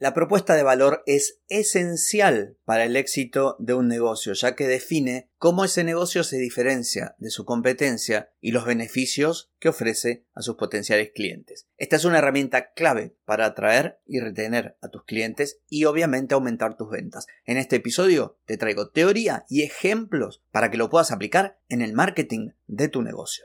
La propuesta de valor es esencial para el éxito de un negocio, ya que define cómo ese negocio se diferencia de su competencia y los beneficios que ofrece a sus potenciales clientes. Esta es una herramienta clave para atraer y retener a tus clientes y obviamente aumentar tus ventas. En este episodio te traigo teoría y ejemplos para que lo puedas aplicar en el marketing de tu negocio.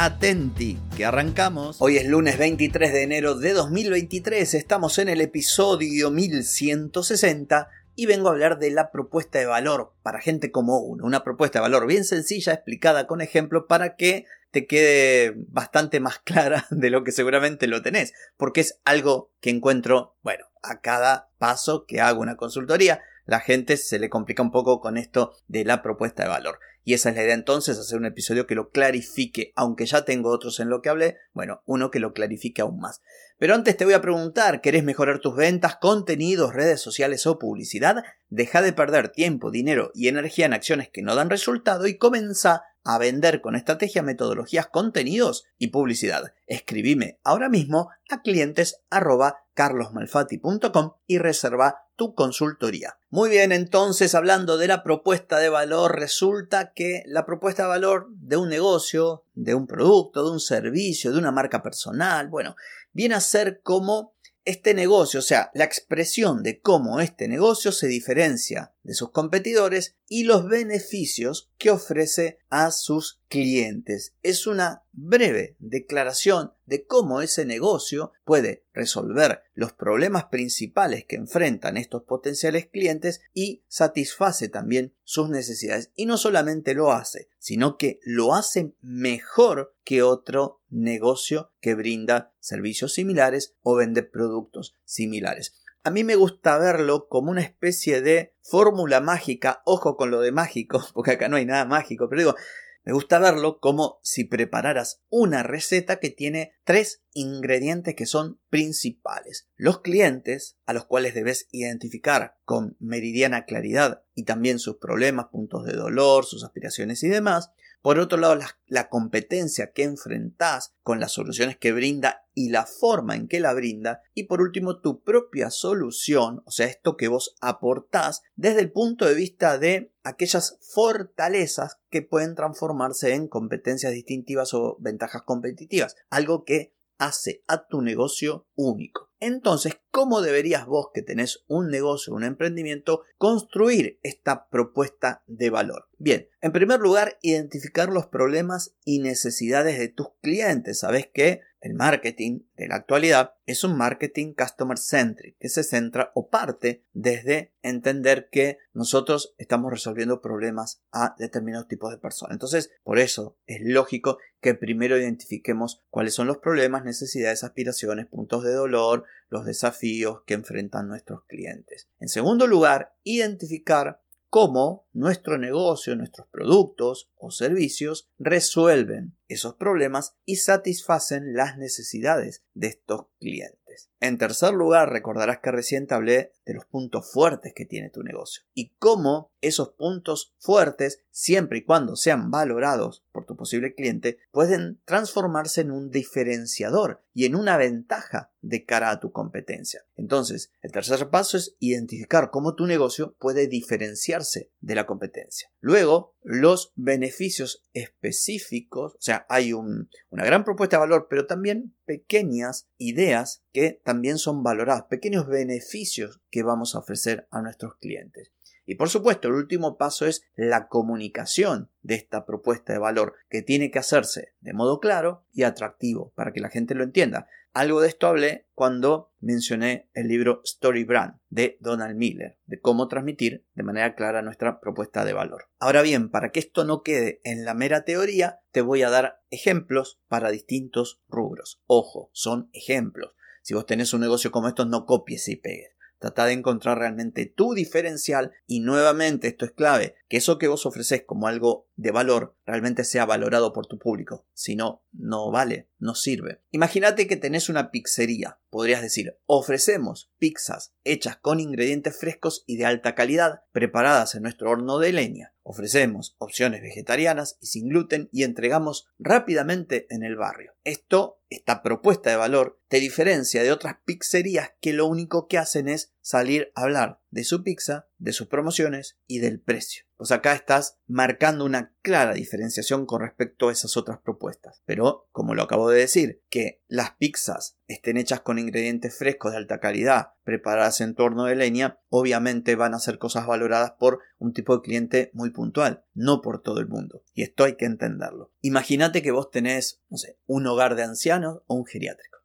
Atenti, que arrancamos. Hoy es lunes 23 de enero de 2023, estamos en el episodio 1160 y vengo a hablar de la propuesta de valor para gente como uno. Una propuesta de valor bien sencilla, explicada con ejemplos para que te quede bastante más clara de lo que seguramente lo tenés, porque es algo que encuentro, bueno, a cada paso que hago una consultoría la gente se le complica un poco con esto de la propuesta de valor. Y esa es la idea entonces, hacer un episodio que lo clarifique, aunque ya tengo otros en lo que hablé, bueno, uno que lo clarifique aún más. Pero antes te voy a preguntar, ¿querés mejorar tus ventas, contenidos, redes sociales o publicidad? Deja de perder tiempo, dinero y energía en acciones que no dan resultado y comienza a vender con estrategia, metodologías, contenidos y publicidad. Escribime ahora mismo a clientes carlosmalfati.com y reserva tu consultoría. Muy bien, entonces hablando de la propuesta de valor, resulta que la propuesta de valor de un negocio, de un producto, de un servicio, de una marca personal, bueno, viene a ser como este negocio, o sea, la expresión de cómo este negocio se diferencia de sus competidores y los beneficios que ofrece a sus clientes. Es una breve declaración de cómo ese negocio puede resolver los problemas principales que enfrentan estos potenciales clientes y satisface también sus necesidades. Y no solamente lo hace, sino que lo hace mejor que otro negocio que brinda servicios similares o vende productos similares. A mí me gusta verlo como una especie de fórmula mágica, ojo con lo de mágico, porque acá no hay nada mágico, pero digo, me gusta verlo como si prepararas una receta que tiene tres ingredientes que son principales. Los clientes, a los cuales debes identificar con meridiana claridad y también sus problemas, puntos de dolor, sus aspiraciones y demás. Por otro lado, la, competencia que enfrentás con las soluciones que brinda y la forma en que la brinda. Y por último, tu propia solución, o sea, esto que vos aportás desde el punto de vista de aquellas fortalezas que pueden transformarse en competencias distintivas o ventajas competitivas. Algo que hace a tu negocio único. Entonces, ¿cómo deberías vos que tenés un negocio, un emprendimiento, construir esta propuesta de valor? Bien, en primer lugar, identificar los problemas y necesidades de tus clientes. Sabes que el marketing de la actualidad es un marketing customer centric que se centra o parte desde entender que nosotros estamos resolviendo problemas a determinados tipos de personas. Entonces, por eso es lógico que primero identifiquemos cuáles son los problemas, necesidades, aspiraciones, puntos de dolor, los desafíos que enfrentan nuestros clientes. En segundo lugar, identificar cómo nuestro negocio, nuestros productos o servicios resuelven esos problemas y satisfacen las necesidades de estos clientes. En tercer lugar, recordarás que recién hablé de los puntos fuertes que tiene tu negocio y cómo esos puntos fuertes, siempre y cuando sean valorados por tu posible cliente, pueden transformarse en un diferenciador y en una ventaja de cara a tu competencia. Entonces, el tercer paso es identificar cómo tu negocio puede diferenciarse de la competencia. Luego, los beneficios específicos, o sea, hay una gran propuesta de valor, pero también pequeñas ideas que también son valoradas, pequeños beneficios que vamos a ofrecer a nuestros clientes. Y por supuesto, el último paso es la comunicación de esta propuesta de valor, que tiene que hacerse de modo claro y atractivo para que la gente lo entienda. Algo de esto hablé cuando mencioné el libro Story Brand de Donald Miller, de cómo transmitir de manera clara nuestra propuesta de valor. Ahora bien, para que esto no quede en la mera teoría, te voy a dar ejemplos para distintos rubros. Ojo, son ejemplos. Si vos tenés un negocio como estos, no copies y pegues. Trata de encontrar realmente tu diferencial y nuevamente esto es clave, que eso que vos ofreces como algo de valor realmente sea valorado por tu público. Si no, no vale, no sirve. Imagínate que tenés una pizzería. Podrías decir, ofrecemos pizzas hechas con ingredientes frescos y de alta calidad, preparadas en nuestro horno de leña. Ofrecemos opciones vegetarianas y sin gluten y entregamos rápidamente en el barrio. Esto, esta propuesta de valor, te diferencia de otras pizzerías que lo único que hacen es salir a hablar de su pizza, de sus promociones y del precio. Pues acá estás marcando una clara diferenciación con respecto a esas otras propuestas. Pero, como lo acabo de decir, que las pizzas estén hechas con ingredientes frescos de alta calidad, preparadas en torno de leña, obviamente van a ser cosas valoradas por un tipo de cliente muy puntual, no por todo el mundo. Y esto hay que entenderlo. Imagínate que vos tenés, no sé, un hogar de ancianos o un geriátrico.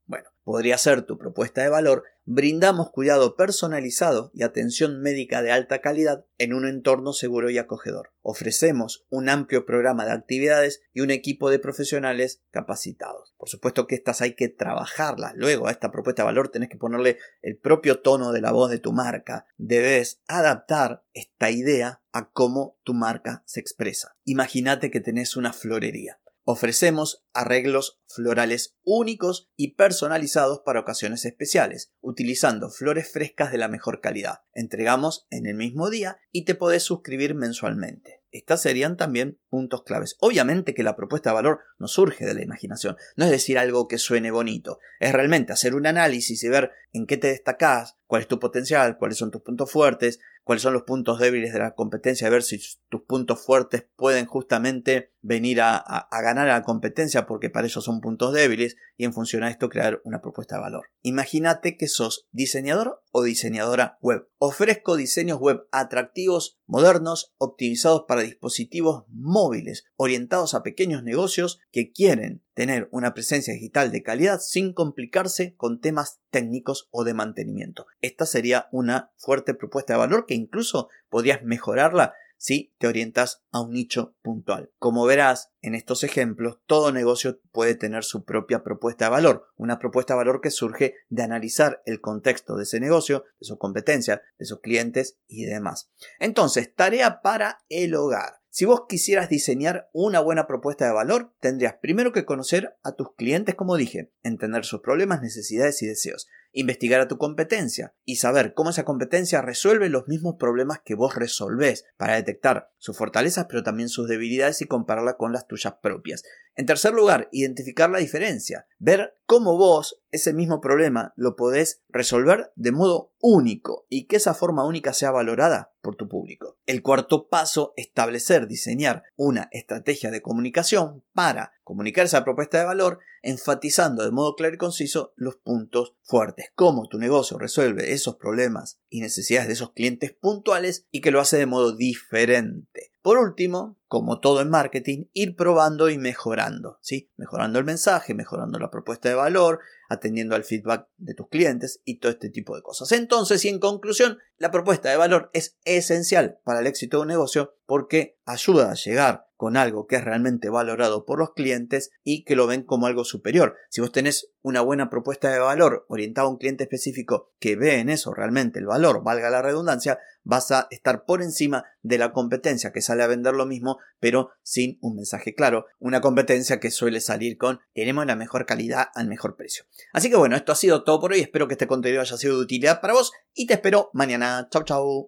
Podría ser tu propuesta de valor brindamos cuidado personalizado y atención médica de alta calidad en un entorno seguro y acogedor. Ofrecemos un amplio programa de actividades y un equipo de profesionales capacitados. Por supuesto que estas hay que trabajarlas. Luego a esta propuesta de valor tenés que ponerle el propio tono de la voz de tu marca. Debes adaptar esta idea a cómo tu marca se expresa. Imagínate que tenés una florería. Ofrecemos arreglos florales únicos y personalizados para ocasiones especiales, utilizando flores frescas de la mejor calidad. Entregamos en el mismo día y te podés suscribir mensualmente. Estas serían también puntos claves. Obviamente que la propuesta de valor no surge de la imaginación, no es decir algo que suene bonito, es realmente hacer un análisis y ver en qué te destacás, cuál es tu potencial, cuáles son tus puntos fuertes, cuáles son los puntos débiles de la competencia, ver si tus puntos fuertes pueden justamente venir a, ganar a la competencia porque para ellos son puntos débiles y en función a esto crear una propuesta de valor. Imagínate que sos diseñador o diseñadora web. Ofrezco diseños web atractivos, modernos, optimizados para dispositivos móviles, orientados a pequeños negocios que quieren tener una presencia digital de calidad sin complicarse con temas técnicos o de mantenimiento. Esta sería una fuerte propuesta de valor que incluso podrías mejorarla si te orientas a un nicho puntual. Como verás en estos ejemplos, todo negocio puede tener su propia propuesta de valor, una propuesta de valor que surge de analizar el contexto de ese negocio, de sus competencias, de sus clientes y demás. Entonces, tarea para el hogar. Si vos quisieras diseñar una buena propuesta de valor, tendrías primero que conocer a tus clientes, como dije, entender sus problemas, necesidades y deseos, investigar a tu competencia y saber cómo esa competencia resuelve los mismos problemas que vos resolvés para detectar sus fortalezas pero también sus debilidades y compararla con las tuyas propias. En tercer lugar, identificar la diferencia, ver cómo vos ese mismo problema lo podés resolver de modo único y que esa forma única sea valorada por tu público. El cuarto paso, establecer, diseñar una estrategia de comunicación para comunicar esa propuesta de valor, enfatizando de modo claro y conciso los puntos fuertes, cómo tu negocio resuelve esos problemas y necesidades de esos clientes puntuales y que lo hace de modo diferente. Por último, como todo en marketing, ir probando y mejorando, ¿sí? Mejorando el mensaje, mejorando la propuesta de valor, atendiendo al feedback de tus clientes y todo este tipo de cosas. Entonces, y en conclusión, la propuesta de valor es esencial para el éxito de un negocio porque ayuda a llegar con algo que es realmente valorado por los clientes y que lo ven como algo superior. Si vos tenés una buena propuesta de valor orientada a un cliente específico que ve en eso realmente el valor, valga la redundancia, vas a estar por encima de la competencia que sale a vender lo mismo, pero sin un mensaje claro. Una competencia que suele salir con tenemos la mejor calidad al mejor precio. Así que bueno, esto ha sido todo por hoy. Espero que este contenido haya sido de utilidad para vos y te espero mañana. Chau, chau.